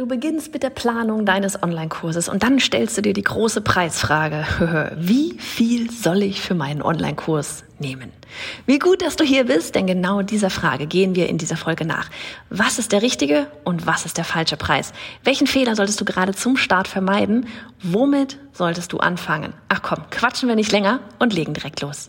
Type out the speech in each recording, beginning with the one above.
Du beginnst mit der Planung deines Online-Kurses und dann stellst du dir die große Preisfrage. Wie viel soll ich für meinen Online-Kurs nehmen? Wie gut, dass du hier bist, denn genau dieser Frage gehen wir in dieser Folge nach. Was ist der richtige und was ist der falsche Preis? Welchen Fehler solltest du gerade zum Start vermeiden? Womit solltest du anfangen? Ach komm, quatschen wir nicht länger und legen direkt los.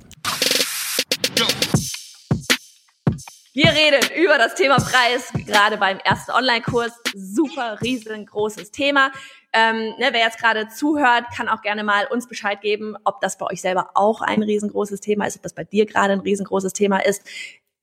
Wir reden über das Thema Preis, gerade beim ersten Online-Kurs. Super riesengroßes Thema. Ähm, ne, wer jetzt gerade zuhört, kann auch gerne mal uns Bescheid geben, ob das bei euch selber auch ein riesengroßes Thema ist, ob das bei dir gerade ein riesengroßes Thema ist.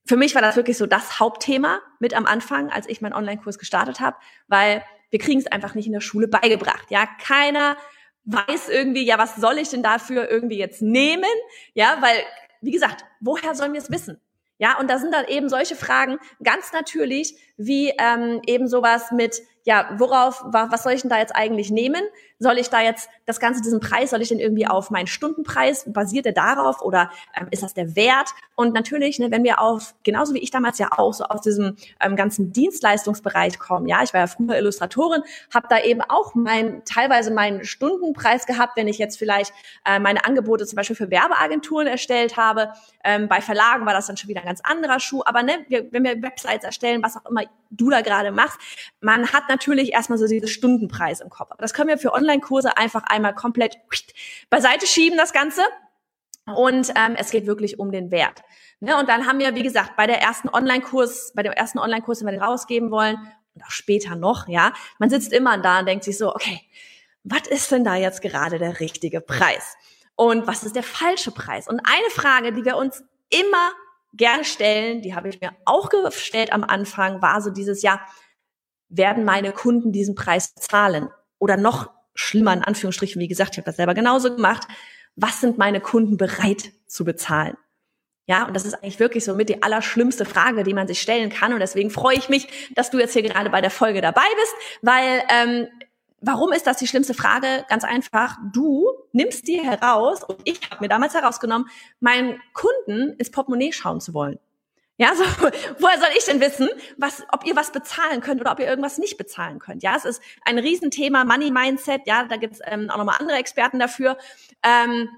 Für mich war das wirklich so das Hauptthema mit am Anfang, als ich meinen Online-Kurs gestartet habe, weil wir kriegen es einfach nicht in der Schule beigebracht. Ja, keiner weiß irgendwie, ja, was soll ich denn dafür irgendwie jetzt nehmen? Ja, weil, wie gesagt, woher sollen wir es wissen? Ja, und da sind dann eben solche Fragen ganz natürlich, wie ähm, eben sowas mit, ja, worauf, was soll ich denn da jetzt eigentlich nehmen? Soll ich da jetzt das Ganze, diesen Preis, soll ich den irgendwie auf meinen Stundenpreis, basiert der darauf oder ähm, ist das der Wert? Und natürlich, ne, wenn wir auf, genauso wie ich damals ja auch, so aus diesem ähm, ganzen Dienstleistungsbereich kommen, ja, ich war ja früher Illustratorin, habe da eben auch mein, teilweise meinen Stundenpreis gehabt, wenn ich jetzt vielleicht äh, meine Angebote zum Beispiel für Werbeagenturen erstellt habe. Ähm, bei Verlagen war das dann schon wieder ein ganz anderer Schuh. Aber ne, wir, wenn wir Websites erstellen, was auch immer du da gerade machst, man hat natürlich erstmal so dieses Stundenpreis im Kopf. Aber das können wir für Online-Kurse einfach einmal komplett beiseite schieben, das Ganze. Und ähm, es geht wirklich um den Wert. Ne, und dann haben wir, wie gesagt, bei der ersten Online-Kurs, bei dem ersten Online-Kurs, den wir rausgeben wollen, und auch später noch, ja, man sitzt immer da und denkt sich so, okay, was ist denn da jetzt gerade der richtige Preis? Und was ist der falsche Preis? Und eine Frage, die wir uns immer gerne stellen, die habe ich mir auch gestellt am Anfang, war so dieses Jahr, werden meine Kunden diesen Preis zahlen? Oder noch schlimmer in Anführungsstrichen, wie gesagt, ich habe das selber genauso gemacht, was sind meine Kunden bereit zu bezahlen? Ja, und das ist eigentlich wirklich so mit die allerschlimmste Frage, die man sich stellen kann. Und deswegen freue ich mich, dass du jetzt hier gerade bei der Folge dabei bist, weil ähm, Warum ist das die schlimmste Frage? Ganz einfach, du nimmst dir heraus, und ich habe mir damals herausgenommen, meinen Kunden ins Portemonnaie schauen zu wollen. Ja, so, woher soll ich denn wissen, was, ob ihr was bezahlen könnt oder ob ihr irgendwas nicht bezahlen könnt? Ja, es ist ein Riesenthema, Money Mindset, ja, da gibt's ähm, auch nochmal andere Experten dafür. Ähm,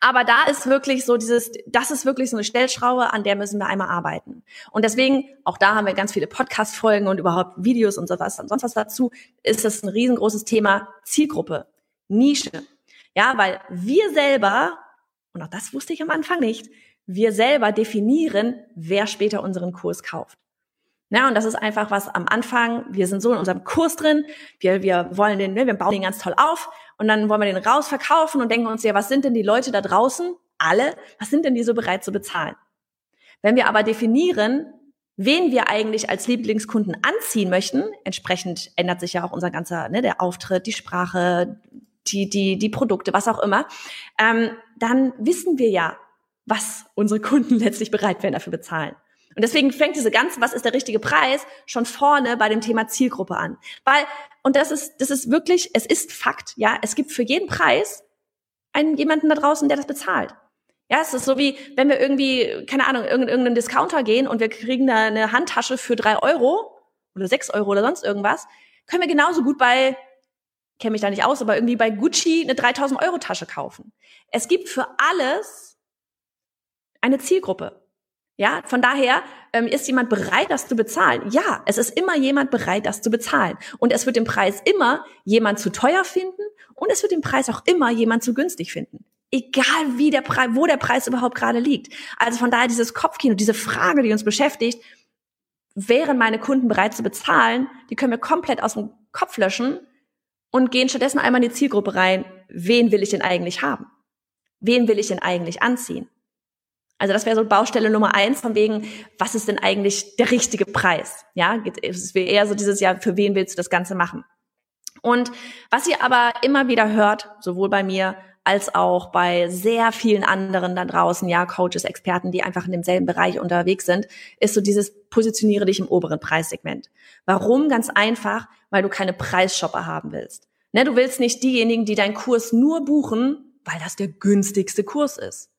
aber da ist wirklich so dieses, das ist wirklich so eine Stellschraube, an der müssen wir einmal arbeiten. Und deswegen, auch da haben wir ganz viele Podcast-Folgen und überhaupt Videos und sowas und sonst was dazu, ist das ein riesengroßes Thema Zielgruppe, Nische. Ja, weil wir selber, und auch das wusste ich am Anfang nicht, wir selber definieren, wer später unseren Kurs kauft. Ja, und das ist einfach was am Anfang, wir sind so in unserem Kurs drin, wir, wir wollen den, ne, wir bauen den ganz toll auf. Und dann wollen wir den rausverkaufen und denken uns ja, was sind denn die Leute da draußen, alle, was sind denn die so bereit zu bezahlen? Wenn wir aber definieren, wen wir eigentlich als Lieblingskunden anziehen möchten, entsprechend ändert sich ja auch unser ganzer, ne, der Auftritt, die Sprache, die, die, die Produkte, was auch immer, ähm, dann wissen wir ja, was unsere Kunden letztlich bereit wären dafür bezahlen. Und deswegen fängt diese ganze, was ist der richtige Preis, schon vorne bei dem Thema Zielgruppe an. Weil, und das ist, das ist wirklich, es ist Fakt, ja, es gibt für jeden Preis einen jemanden da draußen, der das bezahlt. Ja, es ist so wie, wenn wir irgendwie, keine Ahnung, irgendeinen Discounter gehen und wir kriegen da eine Handtasche für drei Euro oder sechs Euro oder sonst irgendwas, können wir genauso gut bei, kenne mich da nicht aus, aber irgendwie bei Gucci eine 3000 Euro Tasche kaufen. Es gibt für alles eine Zielgruppe. Ja, von daher ähm, ist jemand bereit, das zu bezahlen. Ja, es ist immer jemand bereit, das zu bezahlen. Und es wird den Preis immer jemand zu teuer finden und es wird den Preis auch immer jemand zu günstig finden. Egal wie der Preis, wo der Preis überhaupt gerade liegt. Also von daher dieses Kopfkino, diese Frage, die uns beschäftigt, wären meine Kunden bereit zu bezahlen, die können wir komplett aus dem Kopf löschen und gehen stattdessen einmal in die Zielgruppe rein. Wen will ich denn eigentlich haben? Wen will ich denn eigentlich anziehen? Also das wäre so Baustelle Nummer eins von wegen, was ist denn eigentlich der richtige Preis? Ja, es wäre eher so dieses Jahr, für wen willst du das Ganze machen? Und was ihr aber immer wieder hört, sowohl bei mir als auch bei sehr vielen anderen da draußen, ja, Coaches, Experten, die einfach in demselben Bereich unterwegs sind, ist so dieses positioniere dich im oberen Preissegment. Warum? Ganz einfach, weil du keine Preisshopper haben willst. Ne, du willst nicht diejenigen, die deinen Kurs nur buchen, weil das der günstigste Kurs ist.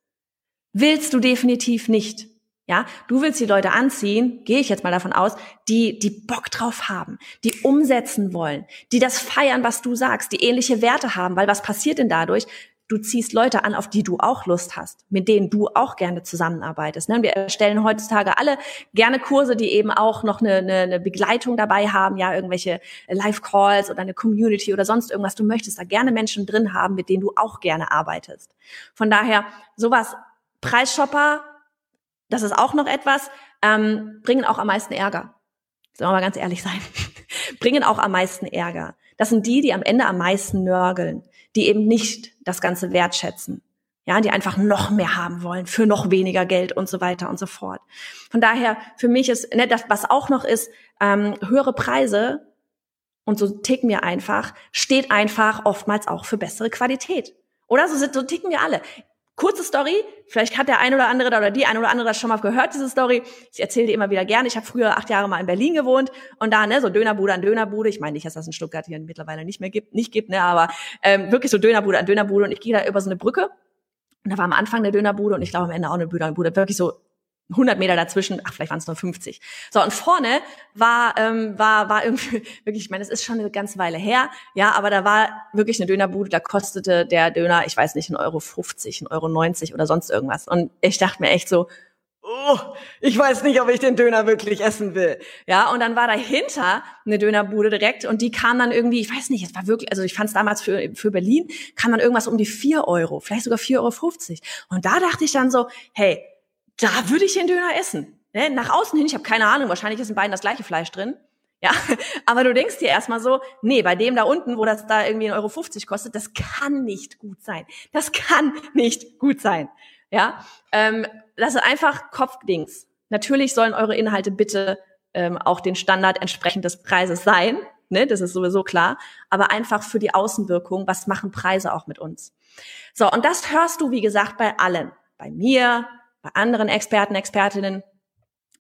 Willst du definitiv nicht. Ja, du willst die Leute anziehen, gehe ich jetzt mal davon aus, die die Bock drauf haben, die umsetzen wollen, die das feiern, was du sagst, die ähnliche Werte haben, weil was passiert denn dadurch? Du ziehst Leute an, auf die du auch Lust hast, mit denen du auch gerne zusammenarbeitest. Ne? Wir erstellen heutzutage alle gerne Kurse, die eben auch noch eine, eine, eine Begleitung dabei haben, ja, irgendwelche Live-Calls oder eine Community oder sonst irgendwas. Du möchtest da gerne Menschen drin haben, mit denen du auch gerne arbeitest. Von daher, sowas Preisshopper, das ist auch noch etwas, ähm, bringen auch am meisten Ärger. Sollen wir mal ganz ehrlich sein. bringen auch am meisten Ärger. Das sind die, die am Ende am meisten nörgeln, die eben nicht das Ganze wertschätzen. Ja, die einfach noch mehr haben wollen für noch weniger Geld und so weiter und so fort. Von daher, für mich ist, ne, das, was auch noch ist, ähm, höhere Preise und so ticken wir einfach, steht einfach oftmals auch für bessere Qualität. Oder so, so ticken wir alle. Kurze Story, vielleicht hat der ein oder andere oder die ein oder andere das schon mal gehört, diese Story. Ich erzähle die immer wieder gerne. Ich habe früher acht Jahre mal in Berlin gewohnt und da, ne, so Dönerbude an Dönerbude. Ich meine nicht, dass das in Stuttgart hier mittlerweile nicht mehr gibt, nicht gibt, ne, aber ähm, wirklich so Dönerbude an Dönerbude und ich gehe da über so eine Brücke und da war am Anfang eine Dönerbude und ich glaube am Ende auch eine Dönerbude, wirklich so 100 Meter dazwischen, ach, vielleicht waren es nur 50. So, und vorne war, ähm, war, war irgendwie, wirklich, ich meine, es ist schon eine ganze Weile her, ja, aber da war wirklich eine Dönerbude, da kostete der Döner, ich weiß nicht, 1,50 Euro, 1,90 Euro 90 oder sonst irgendwas. Und ich dachte mir echt so, oh, ich weiß nicht, ob ich den Döner wirklich essen will. Ja, und dann war dahinter eine Dönerbude direkt und die kam dann irgendwie, ich weiß nicht, es war wirklich, also ich fand es damals für, für Berlin, kam dann irgendwas um die 4 Euro, vielleicht sogar 4,50 Euro. Und da dachte ich dann so, hey, da würde ich den Döner essen. Ne? Nach außen hin, ich habe keine Ahnung, wahrscheinlich ist in beiden das gleiche Fleisch drin. Ja, aber du denkst dir erstmal so, nee, bei dem da unten, wo das da irgendwie 1,50 Euro kostet, das kann nicht gut sein. Das kann nicht gut sein. Ja, ähm, das ist einfach Kopfdings. Natürlich sollen eure Inhalte bitte ähm, auch den Standard entsprechend des Preises sein. Ne, das ist sowieso klar. Aber einfach für die Außenwirkung, was machen Preise auch mit uns? So, und das hörst du, wie gesagt, bei allen. Bei mir, bei anderen Experten, Expertinnen.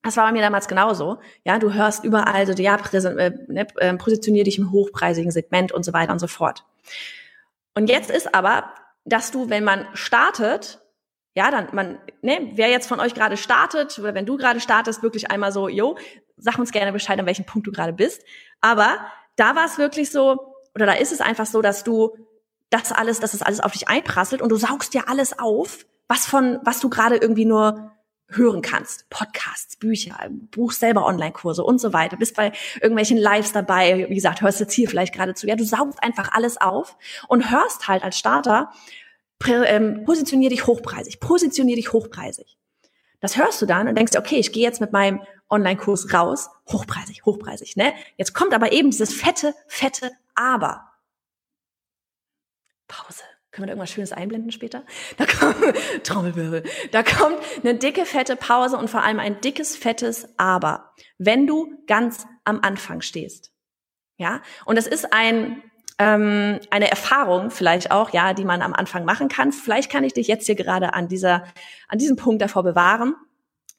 Das war bei mir damals genauso. Ja, du hörst überall so, ja, äh, ne, äh, positionier dich im hochpreisigen Segment und so weiter und so fort. Und jetzt ist aber, dass du, wenn man startet, ja, dann man, ne, wer jetzt von euch gerade startet oder wenn du gerade startest, wirklich einmal so, yo, sag uns gerne Bescheid, an welchem Punkt du gerade bist. Aber da war es wirklich so, oder da ist es einfach so, dass du das alles, dass es das alles auf dich einprasselt und du saugst dir alles auf was von, was du gerade irgendwie nur hören kannst. Podcasts, Bücher, buchst selber Online-Kurse und so weiter. Bist bei irgendwelchen Lives dabei. Wie gesagt, hörst jetzt hier vielleicht gerade zu. Ja, du saugst einfach alles auf und hörst halt als Starter, ähm, positionier dich hochpreisig, positionier dich hochpreisig. Das hörst du dann und denkst okay, ich gehe jetzt mit meinem Online-Kurs raus, hochpreisig, hochpreisig, ne? Jetzt kommt aber eben dieses fette, fette Aber. Pause. Können wir da irgendwas Schönes einblenden später? Da kommt, Trommelwirbel. Da kommt eine dicke, fette Pause und vor allem ein dickes, fettes Aber. Wenn du ganz am Anfang stehst. Ja? Und das ist ein, ähm, eine Erfahrung vielleicht auch, ja, die man am Anfang machen kann. Vielleicht kann ich dich jetzt hier gerade an dieser, an diesem Punkt davor bewahren.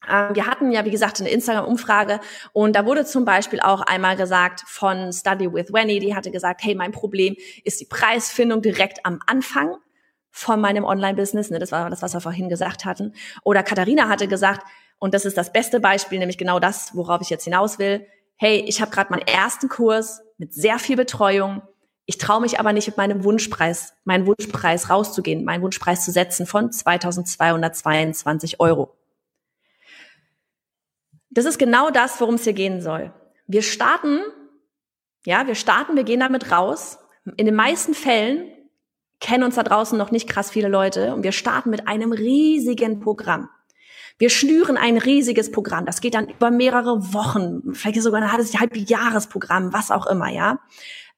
Ähm, wir hatten ja, wie gesagt, eine Instagram-Umfrage und da wurde zum Beispiel auch einmal gesagt von Study with Wenny, die hatte gesagt, hey, mein Problem ist die Preisfindung direkt am Anfang von meinem Online-Business. Ne, das war das, was wir vorhin gesagt hatten. Oder Katharina hatte gesagt, und das ist das beste Beispiel, nämlich genau das, worauf ich jetzt hinaus will. Hey, ich habe gerade meinen ersten Kurs mit sehr viel Betreuung. Ich traue mich aber nicht mit meinem Wunschpreis, meinen Wunschpreis rauszugehen, meinen Wunschpreis zu setzen von 2222 Euro. Das ist genau das, worum es hier gehen soll. Wir starten, ja, wir starten, wir gehen damit raus. In den meisten Fällen kennen uns da draußen noch nicht krass viele Leute und wir starten mit einem riesigen Programm. Wir schnüren ein riesiges Programm. Das geht dann über mehrere Wochen, vielleicht sogar ein halbes Halbjahresprogramm, was auch immer, ja.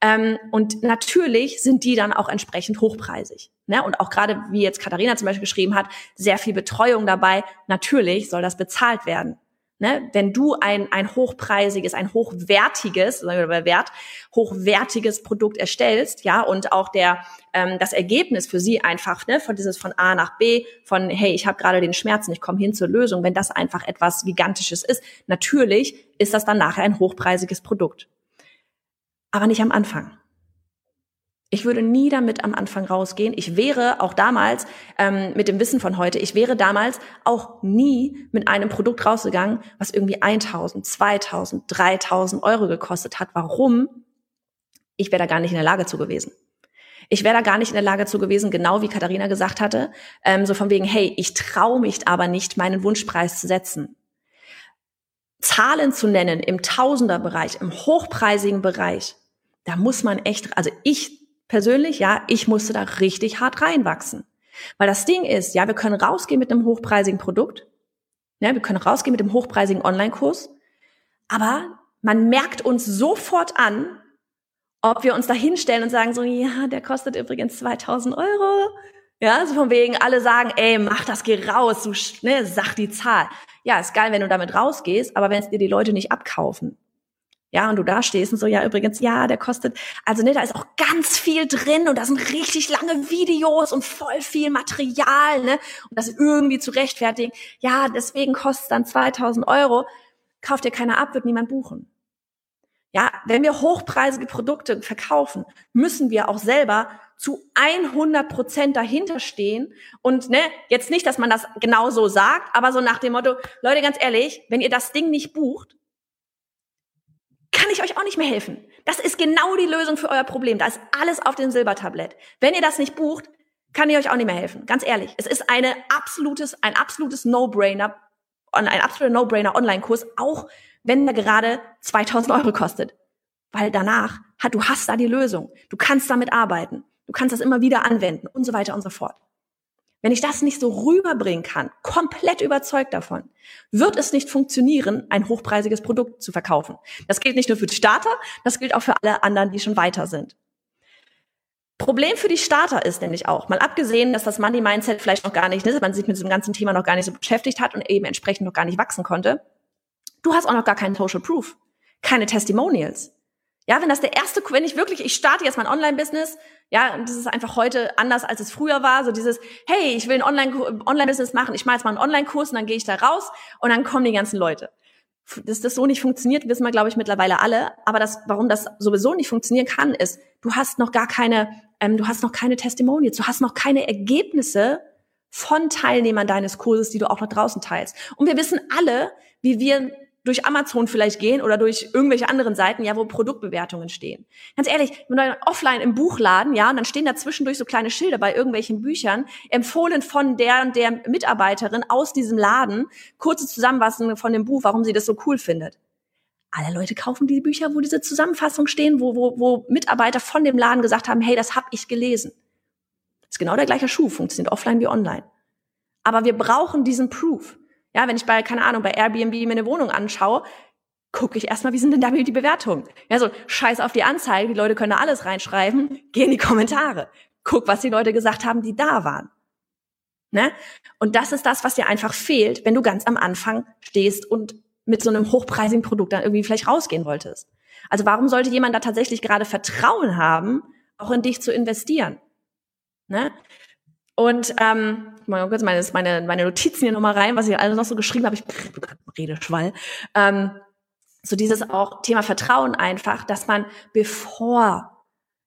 Ähm, und natürlich sind die dann auch entsprechend hochpreisig. Ne? Und auch gerade, wie jetzt Katharina zum Beispiel geschrieben hat, sehr viel Betreuung dabei. Natürlich soll das bezahlt werden. Ne? Wenn du ein, ein hochpreisiges, ein hochwertiges, sagen wir bei Wert, hochwertiges Produkt erstellst, ja, und auch der ähm, das Ergebnis für sie einfach, ne, von dieses von A nach B, von hey, ich habe gerade den Schmerzen, ich komme hin zur Lösung, wenn das einfach etwas Gigantisches ist, natürlich ist das dann nachher ein hochpreisiges Produkt. Aber nicht am Anfang. Ich würde nie damit am Anfang rausgehen. Ich wäre auch damals, ähm, mit dem Wissen von heute, ich wäre damals auch nie mit einem Produkt rausgegangen, was irgendwie 1000, 2000, 3000 Euro gekostet hat. Warum? Ich wäre da gar nicht in der Lage zu gewesen. Ich wäre da gar nicht in der Lage zu gewesen, genau wie Katharina gesagt hatte, ähm, so von wegen, hey, ich traue mich aber nicht, meinen Wunschpreis zu setzen. Zahlen zu nennen im Tausenderbereich, im hochpreisigen Bereich, da muss man echt, also ich persönlich, ja, ich musste da richtig hart reinwachsen. Weil das Ding ist, ja, wir können rausgehen mit einem hochpreisigen Produkt, ja, wir können rausgehen mit dem hochpreisigen Online-Kurs, aber man merkt uns sofort an, ob wir uns da hinstellen und sagen so, ja, der kostet übrigens 2000 Euro. Ja, so von wegen, alle sagen, ey, mach das, geh raus, du, ne, sag die Zahl. Ja, ist geil, wenn du damit rausgehst, aber wenn es dir die Leute nicht abkaufen, ja, und du da stehst und so, ja, übrigens, ja, der kostet, also ne, da ist auch ganz viel drin und da sind richtig lange Videos und voll viel Material, ne, und das irgendwie zu rechtfertigen. Ja, deswegen kostet es dann 2000 Euro. Kauft dir keiner ab, wird niemand buchen. Ja, wenn wir hochpreisige Produkte verkaufen, müssen wir auch selber zu 100 Prozent dahinter stehen und ne, jetzt nicht, dass man das genau so sagt, aber so nach dem Motto, Leute, ganz ehrlich, wenn ihr das Ding nicht bucht, kann ich euch auch nicht mehr helfen. Das ist genau die Lösung für euer Problem. Da ist alles auf dem Silbertablett. Wenn ihr das nicht bucht, kann ich euch auch nicht mehr helfen. Ganz ehrlich. Es ist eine absolutes, ein absolutes No-Brainer, ein absoluter No-Brainer Online-Kurs, auch wenn der gerade 2000 Euro kostet. Weil danach, hat, du hast da die Lösung. Du kannst damit arbeiten. Du kannst das immer wieder anwenden und so weiter und so fort. Wenn ich das nicht so rüberbringen kann, komplett überzeugt davon, wird es nicht funktionieren, ein hochpreisiges Produkt zu verkaufen. Das gilt nicht nur für die Starter, das gilt auch für alle anderen, die schon weiter sind. Problem für die Starter ist nämlich auch, mal abgesehen, dass das Money Mindset vielleicht noch gar nicht, dass man sich mit diesem ganzen Thema noch gar nicht so beschäftigt hat und eben entsprechend noch gar nicht wachsen konnte. Du hast auch noch gar keinen Social Proof, keine Testimonials. Ja, wenn das der erste, wenn ich wirklich, ich starte jetzt mein Online-Business, ja, und das ist einfach heute anders, als es früher war, so dieses, hey, ich will ein Online-Business Online machen, ich mache jetzt mal einen Online-Kurs und dann gehe ich da raus und dann kommen die ganzen Leute. Dass das so nicht funktioniert, wissen wir, glaube ich, mittlerweile alle. Aber das, warum das sowieso nicht funktionieren kann, ist, du hast noch gar keine, ähm, du hast noch keine Testimonials, du hast noch keine Ergebnisse von Teilnehmern deines Kurses, die du auch noch draußen teilst. Und wir wissen alle, wie wir durch Amazon vielleicht gehen oder durch irgendwelche anderen Seiten, ja, wo Produktbewertungen stehen. Ganz ehrlich, wenn du offline im Buchladen, ja, und dann stehen da zwischendurch so kleine Schilder bei irgendwelchen Büchern, empfohlen von der und der Mitarbeiterin aus diesem Laden, kurze Zusammenfassung von dem Buch, warum sie das so cool findet. Alle Leute kaufen die Bücher, wo diese Zusammenfassungen stehen, wo, wo, wo Mitarbeiter von dem Laden gesagt haben, hey, das habe ich gelesen. Das ist genau der gleiche Schuh, funktioniert offline wie online. Aber wir brauchen diesen Proof. Ja, wenn ich bei, keine Ahnung, bei Airbnb mir eine Wohnung anschaue, gucke ich erstmal, wie sind denn da die Bewertungen? Ja, so scheiß auf die Anzeige, die Leute können da alles reinschreiben, geh in die Kommentare. Guck, was die Leute gesagt haben, die da waren. Ne? Und das ist das, was dir einfach fehlt, wenn du ganz am Anfang stehst und mit so einem hochpreisigen Produkt dann irgendwie vielleicht rausgehen wolltest. Also warum sollte jemand da tatsächlich gerade Vertrauen haben, auch in dich zu investieren? Ne? Und ähm, mal kurz meine, meine, meine Notizen hier nochmal rein, was ich alles noch so geschrieben habe. Ich rede Schwall. Ähm, so dieses auch Thema Vertrauen einfach, dass man bevor,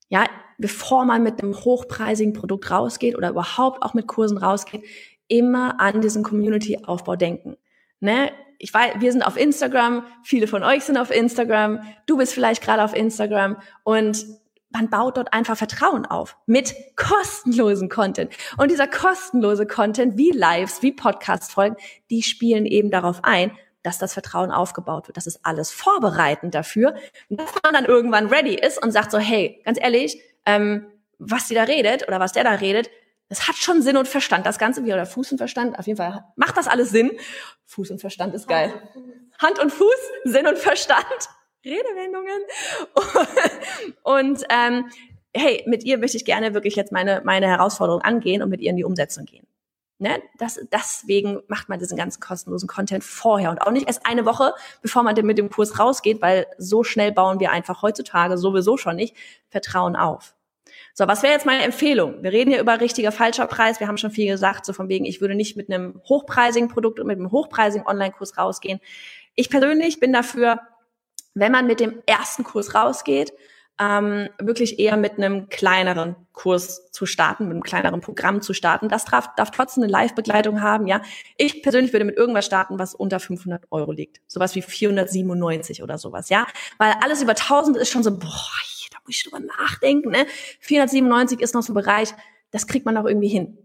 ja, bevor man mit einem hochpreisigen Produkt rausgeht oder überhaupt auch mit Kursen rausgeht, immer an diesen Community-Aufbau denken. Ne? Ich weiß, wir sind auf Instagram, viele von euch sind auf Instagram, du bist vielleicht gerade auf Instagram und man baut dort einfach Vertrauen auf mit kostenlosen Content. Und dieser kostenlose Content, wie Lives, wie Podcast-Folgen, die spielen eben darauf ein, dass das Vertrauen aufgebaut wird. Das ist alles vorbereitend dafür, dass man dann irgendwann ready ist und sagt so, hey, ganz ehrlich, ähm, was die da redet oder was der da redet, das hat schon Sinn und Verstand. Das Ganze wie oder Fuß und Verstand, auf jeden Fall macht das alles Sinn. Fuß und Verstand ist geil. Hand und Fuß, Sinn und Verstand. Redewendungen. Und ähm, hey, mit ihr möchte ich gerne wirklich jetzt meine, meine Herausforderung angehen und mit ihr in die Umsetzung gehen. Ne? Das, deswegen macht man diesen ganzen kostenlosen Content vorher und auch nicht erst eine Woche, bevor man mit dem Kurs rausgeht, weil so schnell bauen wir einfach heutzutage sowieso schon nicht Vertrauen auf. So, was wäre jetzt meine Empfehlung? Wir reden hier über richtiger falscher Preis. Wir haben schon viel gesagt, so von wegen, ich würde nicht mit einem hochpreisigen Produkt und mit einem hochpreisigen Online-Kurs rausgehen. Ich persönlich bin dafür, wenn man mit dem ersten Kurs rausgeht, ähm, wirklich eher mit einem kleineren Kurs zu starten, mit einem kleineren Programm zu starten. Das darf, darf trotzdem eine Live-Begleitung haben, ja. Ich persönlich würde mit irgendwas starten, was unter 500 Euro liegt. Sowas wie 497 oder sowas, ja. Weil alles über 1000 ist schon so, boah, da muss ich drüber nachdenken, ne. 497 ist noch so ein Bereich, das kriegt man auch irgendwie hin.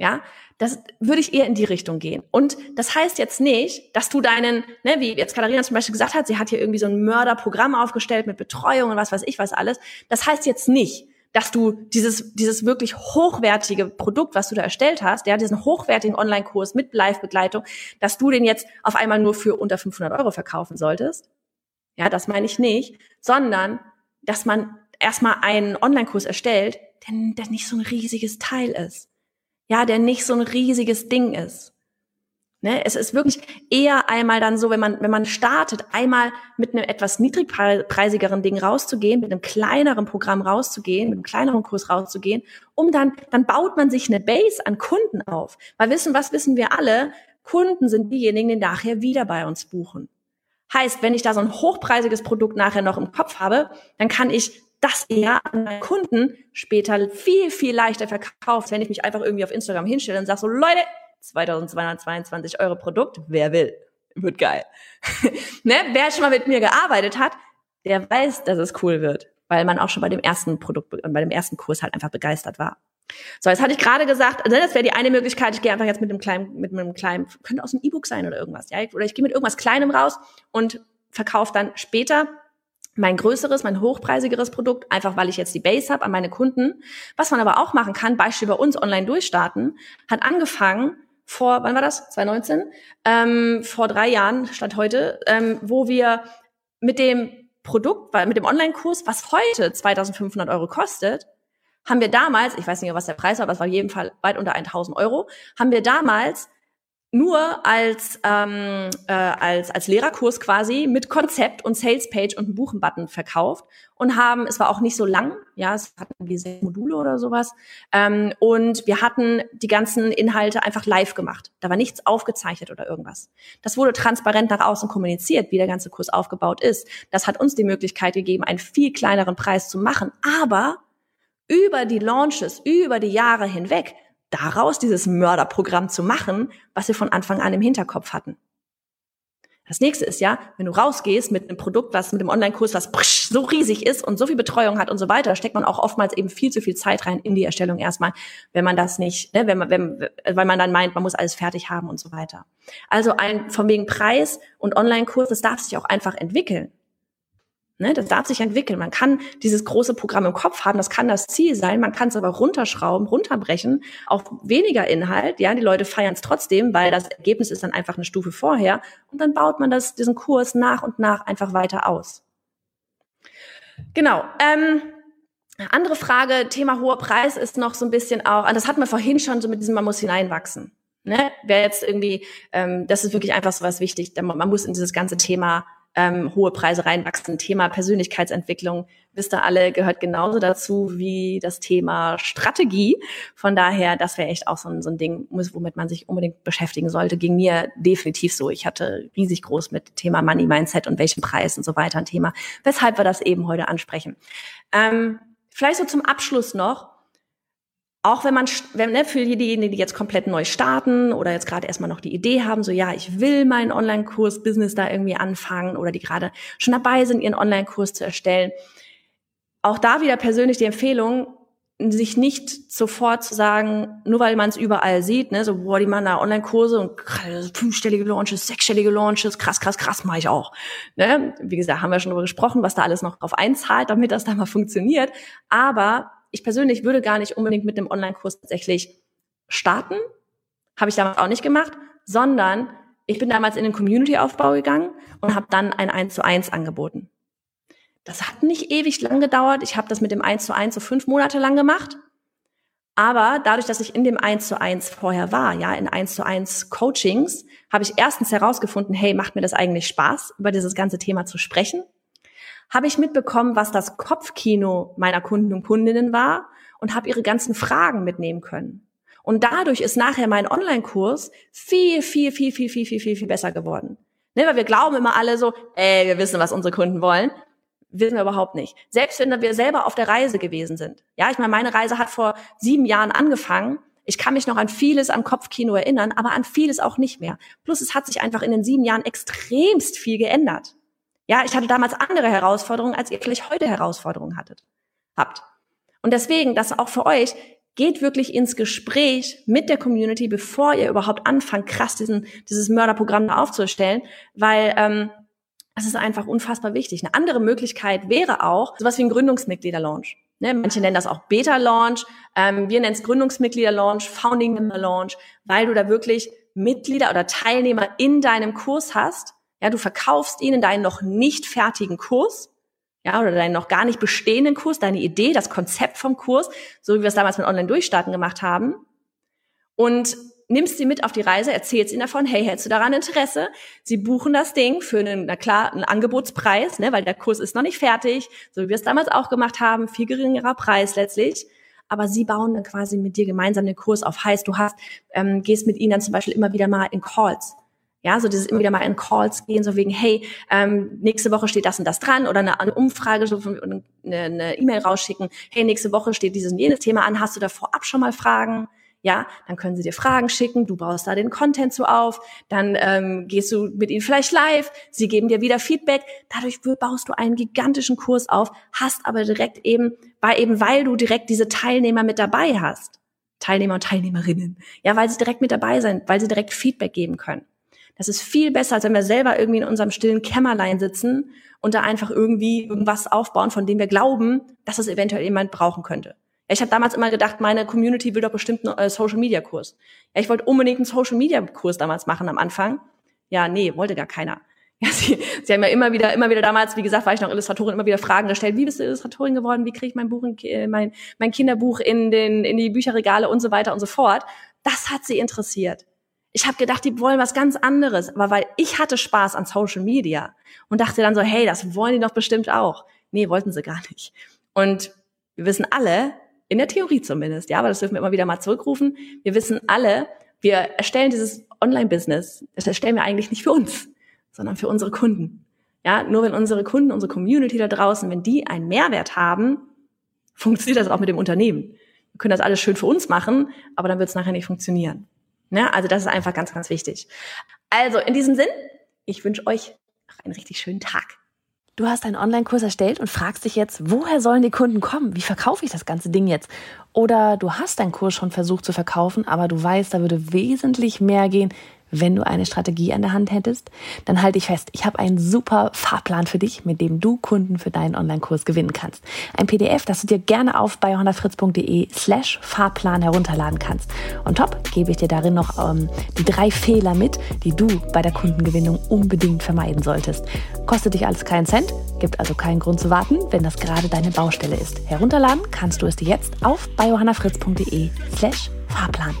Ja, das würde ich eher in die Richtung gehen. Und das heißt jetzt nicht, dass du deinen, ne, wie jetzt Katharina zum Beispiel gesagt hat, sie hat hier irgendwie so ein Mörderprogramm aufgestellt mit Betreuung und was weiß ich was alles. Das heißt jetzt nicht, dass du dieses, dieses wirklich hochwertige Produkt, was du da erstellt hast, ja, diesen hochwertigen Online-Kurs mit Live-Begleitung, dass du den jetzt auf einmal nur für unter 500 Euro verkaufen solltest. Ja, das meine ich nicht, sondern, dass man erstmal einen Online-Kurs erstellt, der, der nicht so ein riesiges Teil ist ja, der nicht so ein riesiges Ding ist. Ne, es ist wirklich eher einmal dann so, wenn man, wenn man startet, einmal mit einem etwas niedrigpreisigeren Ding rauszugehen, mit einem kleineren Programm rauszugehen, mit einem kleineren Kurs rauszugehen, um dann, dann baut man sich eine Base an Kunden auf. Weil wissen, was wissen wir alle? Kunden sind diejenigen, die nachher wieder bei uns buchen. Heißt, wenn ich da so ein hochpreisiges Produkt nachher noch im Kopf habe, dann kann ich das eher an meinen Kunden später viel, viel leichter verkauft, wenn ich mich einfach irgendwie auf Instagram hinstelle und sage so, Leute, 2222 Euro Produkt, wer will? Wird geil. ne? Wer schon mal mit mir gearbeitet hat, der weiß, dass es cool wird, weil man auch schon bei dem ersten Produkt und bei dem ersten Kurs halt einfach begeistert war. So, jetzt hatte ich gerade gesagt, also das wäre die eine Möglichkeit, ich gehe einfach jetzt mit einem kleinen, mit einem kleinen, könnte aus einem E-Book sein oder irgendwas, ja, oder ich gehe mit irgendwas Kleinem raus und verkaufe dann später mein größeres, mein hochpreisigeres Produkt, einfach weil ich jetzt die Base habe an meine Kunden. Was man aber auch machen kann, Beispiel bei uns online durchstarten, hat angefangen vor, wann war das? 2019? Ähm, vor drei Jahren, statt heute, ähm, wo wir mit dem Produkt, mit dem Online-Kurs, was heute 2500 Euro kostet, haben wir damals, ich weiß nicht, was der Preis war, aber es war jeden Fall weit unter 1000 Euro, haben wir damals nur als, ähm, äh, als, als Lehrerkurs quasi mit Konzept und Salespage und einem Buchenbutton verkauft und haben, es war auch nicht so lang, ja, es hatten irgendwie sechs Module oder sowas ähm, und wir hatten die ganzen Inhalte einfach live gemacht. Da war nichts aufgezeichnet oder irgendwas. Das wurde transparent nach außen kommuniziert, wie der ganze Kurs aufgebaut ist. Das hat uns die Möglichkeit gegeben, einen viel kleineren Preis zu machen, aber über die Launches, über die Jahre hinweg daraus dieses Mörderprogramm zu machen, was wir von Anfang an im Hinterkopf hatten. Das nächste ist ja, wenn du rausgehst mit einem Produkt, was mit dem Online-Kurs, was so riesig ist und so viel Betreuung hat und so weiter, steckt man auch oftmals eben viel zu viel Zeit rein in die Erstellung erstmal, wenn man das nicht, ne, wenn man, wenn, weil man dann meint, man muss alles fertig haben und so weiter. Also ein von wegen Preis und Online-Kurs, das darf sich auch einfach entwickeln. Ne, das darf sich entwickeln. Man kann dieses große Programm im Kopf haben, das kann das Ziel sein, man kann es aber runterschrauben, runterbrechen, auf weniger Inhalt. Ja, die Leute feiern es trotzdem, weil das Ergebnis ist dann einfach eine Stufe vorher. Und dann baut man das, diesen Kurs nach und nach einfach weiter aus. Genau. Ähm, andere Frage, Thema hoher Preis ist noch so ein bisschen auch, das hatten wir vorhin schon so mit diesem, man muss hineinwachsen. Ne? Wer jetzt irgendwie, ähm, das ist wirklich einfach so was wichtig, man muss in dieses ganze Thema ähm, hohe Preise reinwachsen. Thema Persönlichkeitsentwicklung, wisst ihr alle, gehört genauso dazu wie das Thema Strategie. Von daher, das wäre echt auch so ein, so ein Ding, womit man sich unbedingt beschäftigen sollte. Ging mir definitiv so. Ich hatte riesig groß mit Thema Money Mindset und welchen Preis und so weiter ein Thema, weshalb wir das eben heute ansprechen. Ähm, vielleicht so zum Abschluss noch auch wenn man, wenn, ne, für diejenigen, die jetzt komplett neu starten oder jetzt gerade erstmal noch die Idee haben, so ja, ich will meinen Online-Kurs-Business da irgendwie anfangen oder die gerade schon dabei sind, ihren Online-Kurs zu erstellen. Auch da wieder persönlich die Empfehlung, sich nicht sofort zu sagen, nur weil man es überall sieht, ne, so, boah, die machen da Online-Kurse und fünfstellige Launches, sechsstellige Launches, krass, krass, krass, mache ich auch. Ne? Wie gesagt, haben wir schon darüber gesprochen, was da alles noch drauf einzahlt, damit das da mal funktioniert. Aber ich persönlich würde gar nicht unbedingt mit dem Online-Kurs tatsächlich starten. Habe ich damals auch nicht gemacht, sondern ich bin damals in den Community-Aufbau gegangen und habe dann ein 1 zu 1 angeboten. Das hat nicht ewig lang gedauert. Ich habe das mit dem 1 zu 1 so fünf Monate lang gemacht. Aber dadurch, dass ich in dem 1 zu 1 vorher war, ja, in 1 zu 1 Coachings, habe ich erstens herausgefunden, hey, macht mir das eigentlich Spaß, über dieses ganze Thema zu sprechen? Habe ich mitbekommen, was das Kopfkino meiner Kunden und Kundinnen war und habe ihre ganzen Fragen mitnehmen können. Und dadurch ist nachher mein Online-Kurs viel, viel, viel, viel, viel, viel, viel, viel besser geworden. Ne, weil wir glauben immer alle so, ey, wir wissen, was unsere Kunden wollen wissen wir überhaupt nicht. Selbst wenn wir selber auf der Reise gewesen sind. Ja, ich meine, meine Reise hat vor sieben Jahren angefangen. Ich kann mich noch an vieles am Kopfkino erinnern, aber an vieles auch nicht mehr. Plus es hat sich einfach in den sieben Jahren extremst viel geändert. Ja, ich hatte damals andere Herausforderungen, als ihr vielleicht heute Herausforderungen hattet, habt. Und deswegen, das auch für euch, geht wirklich ins Gespräch mit der Community, bevor ihr überhaupt anfangt, krass diesen, dieses Mörderprogramm da aufzustellen, weil ähm, das ist einfach unfassbar wichtig. Eine andere Möglichkeit wäre auch sowas wie ein Gründungsmitglieder-Launch. Ne, manche nennen das auch Beta-Launch. Ähm, wir nennen es Gründungsmitglieder-Launch, Founding-Member-Launch, weil du da wirklich Mitglieder oder Teilnehmer in deinem Kurs hast. Ja, du verkaufst ihnen deinen noch nicht fertigen Kurs. Ja, oder deinen noch gar nicht bestehenden Kurs, deine Idee, das Konzept vom Kurs, so wie wir es damals mit Online-Durchstarten gemacht haben. Und nimmst sie mit auf die Reise, erzählst ihnen davon, hey, hättest du daran Interesse? Sie buchen das Ding für einen, na klar, einen Angebotspreis, ne, weil der Kurs ist noch nicht fertig, so wie wir es damals auch gemacht haben, viel geringerer Preis letztlich. Aber sie bauen dann quasi mit dir gemeinsam den Kurs auf. Heißt, du hast, ähm, gehst mit ihnen dann zum Beispiel immer wieder mal in Calls. Ja, so dieses immer wieder mal in Calls gehen, so wegen, hey, ähm, nächste Woche steht das und das dran oder eine, eine Umfrage, so eine E-Mail rausschicken, hey, nächste Woche steht dieses und jenes Thema an, hast du da vorab schon mal Fragen? ja, dann können sie dir Fragen schicken, du baust da den Content so auf, dann ähm, gehst du mit ihnen vielleicht live, sie geben dir wieder Feedback, dadurch baust du einen gigantischen Kurs auf, hast aber direkt eben, weil eben weil du direkt diese Teilnehmer mit dabei hast, Teilnehmer und Teilnehmerinnen, ja, weil sie direkt mit dabei sind, weil sie direkt Feedback geben können. Das ist viel besser, als wenn wir selber irgendwie in unserem stillen Kämmerlein sitzen und da einfach irgendwie irgendwas aufbauen, von dem wir glauben, dass es eventuell jemand brauchen könnte. Ich habe damals immer gedacht, meine Community will doch bestimmt einen äh, Social Media Kurs. Ja, ich wollte unbedingt einen Social Media Kurs damals machen am Anfang. Ja, nee, wollte gar keiner. Ja, sie, sie haben ja immer wieder, immer wieder damals, wie gesagt, war ich noch Illustratorin, immer wieder Fragen gestellt. Wie bist du Illustratorin geworden? Wie kriege ich mein Buch, in, äh, mein, mein Kinderbuch in den, in die Bücherregale und so weiter und so fort? Das hat sie interessiert. Ich habe gedacht, die wollen was ganz anderes, aber weil ich hatte Spaß an Social Media und dachte dann so, hey, das wollen die doch bestimmt auch. Nee, wollten sie gar nicht. Und wir wissen alle, in der Theorie zumindest, ja, aber das dürfen wir immer wieder mal zurückrufen. Wir wissen alle, wir erstellen dieses Online-Business, das erstellen wir eigentlich nicht für uns, sondern für unsere Kunden. Ja, nur wenn unsere Kunden, unsere Community da draußen, wenn die einen Mehrwert haben, funktioniert das auch mit dem Unternehmen. Wir können das alles schön für uns machen, aber dann wird es nachher nicht funktionieren. Ja, also das ist einfach ganz, ganz wichtig. Also in diesem Sinn, ich wünsche euch einen richtig schönen Tag. Du hast einen Online-Kurs erstellt und fragst dich jetzt, woher sollen die Kunden kommen? Wie verkaufe ich das ganze Ding jetzt? Oder du hast deinen Kurs schon versucht zu verkaufen, aber du weißt, da würde wesentlich mehr gehen, wenn du eine Strategie an der Hand hättest, dann halte ich fest, ich habe einen super Fahrplan für dich, mit dem du Kunden für deinen Online-Kurs gewinnen kannst. Ein PDF, das du dir gerne auf bei slash Fahrplan herunterladen kannst. Und top, gebe ich dir darin noch ähm, die drei Fehler mit, die du bei der Kundengewinnung unbedingt vermeiden solltest. Kostet dich alles keinen Cent, gibt also keinen Grund zu warten, wenn das gerade deine Baustelle ist. Herunterladen kannst du es dir jetzt auf bei slash Fahrplan.